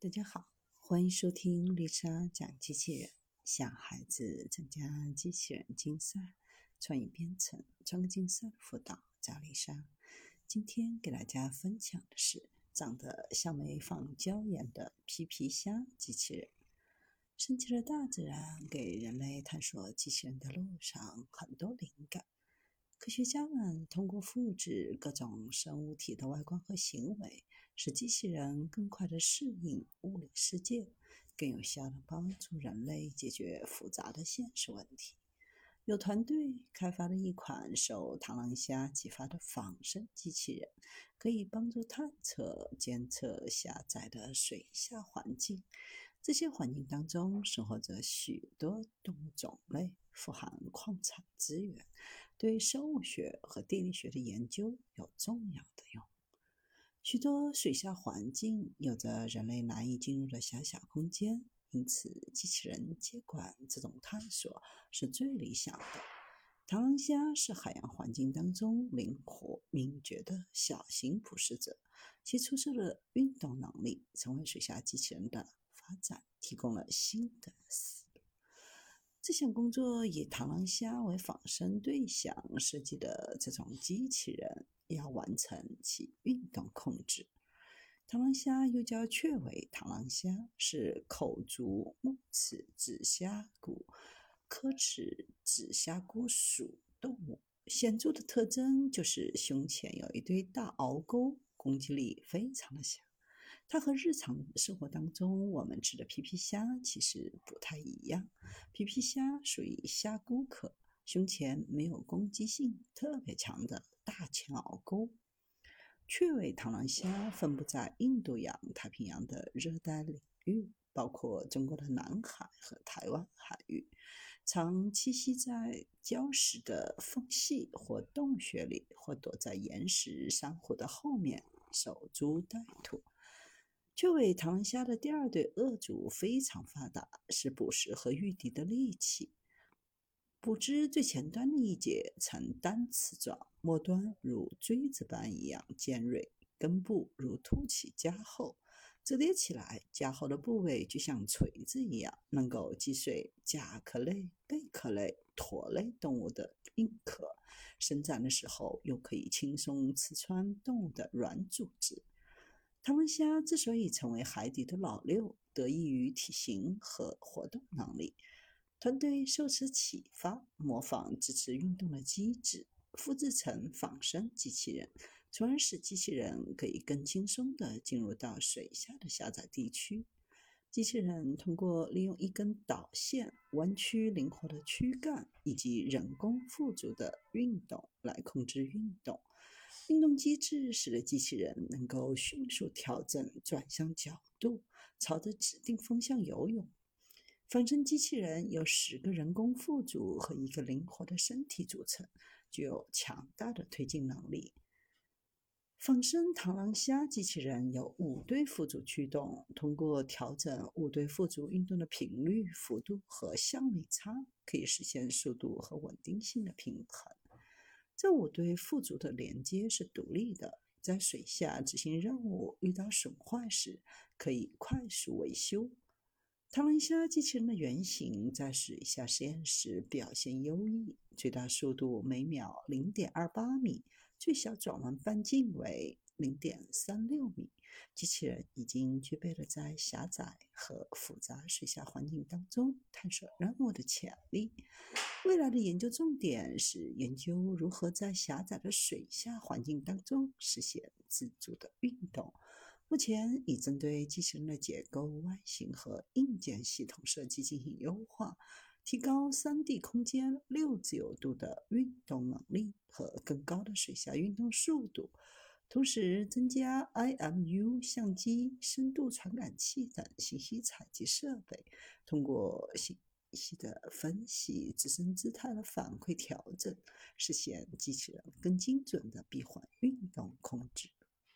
大家好，欢迎收听丽莎讲机器人，向孩子参加机器人竞赛、创意编程、创客竞赛的辅导，找丽莎。今天给大家分享的是长得像没放椒盐的皮皮虾机器人。神奇的大自然给人类探索机器人的路上很多灵感。科学家们通过复制各种生物体的外观和行为。使机器人更快地适应物理世界，更有效地帮助人类解决复杂的现实问题。有团队开发了一款受螳螂虾启发的仿生机器人，可以帮助探测、监测狭窄的水下环境。这些环境当中生活着许多动物种类，富含矿产资源，对生物学和地理学的研究有重要的用。许多水下环境有着人类难以进入的狭小空间，因此机器人接管这种探索是最理想的。螳螂虾是海洋环境当中灵活敏捷的小型捕食者，其出色的运动能力，成为水下机器人的发展提供了新的思路。这项工作以螳螂虾为仿生对象设计的这种机器人。要完成其运动控制。螳螂虾又叫雀尾螳螂虾，是口足目齿指虾骨科齿指虾骨属动物。显著的特征就是胸前有一堆大螯沟，攻击力非常的强。它和日常生活当中我们吃的皮皮虾其实不太一样。皮皮虾属于虾骨科。胸前没有攻击性特别强的大前螯沟。雀尾螳螂虾分布在印度洋太平洋的热带领域，包括中国的南海和台湾海域，常栖息在礁石的缝隙或洞穴里，或躲在岩石、珊瑚的后面守株待兔。雀尾螳螂虾的第二对颚足非常发达，是捕食和御敌的利器。捕枝最前端的一节呈单刺状，末端如锥子般一样尖锐，根部如凸起加厚，折叠起来，加厚的部位就像锤子一样，能够击碎甲壳类、贝壳类、驼类动物的硬壳，伸展的时候又可以轻松刺穿动物的软组织。螳螂虾之所以成为海底的老六，得益于体型和活动能力。团队受此启发，模仿支持运动的机制，复制成仿生机器人，从而使机器人可以更轻松地进入到水下的狭窄地区。机器人通过利用一根导线、弯曲灵活的躯干以及人工辅助的运动来控制运动。运动机制使得机器人能够迅速调整转向角度，朝着指定方向游泳。仿生机器人由十个人工辅助和一个灵活的身体组成，具有强大的推进能力。仿生螳螂虾机器人有五对辅助驱动，通过调整五对辅助运动的频率、幅度和相位差，可以实现速度和稳定性的平衡。这五对辅助的连接是独立的，在水下执行任务遇到损坏时，可以快速维修。螳螂虾机器人的原型在水下实验室表现优异，最大速度每秒零点二八米，最小转弯半径为零点三六米。机器人已经具备了在狭窄和复杂水下环境当中探索任务的潜力。未来的研究重点是研究如何在狭窄的水下环境当中实现自主的运动。目前已针对机器人的结构、外形和硬件系统设计进行优化，提高 3D 空间六自由度的运动能力和更高的水下运动速度，同时增加 IMU 相机、深度传感器等信息采集设备，通过信息的分析、自身姿态的反馈调整，实现机器人更精准的闭环运动控制。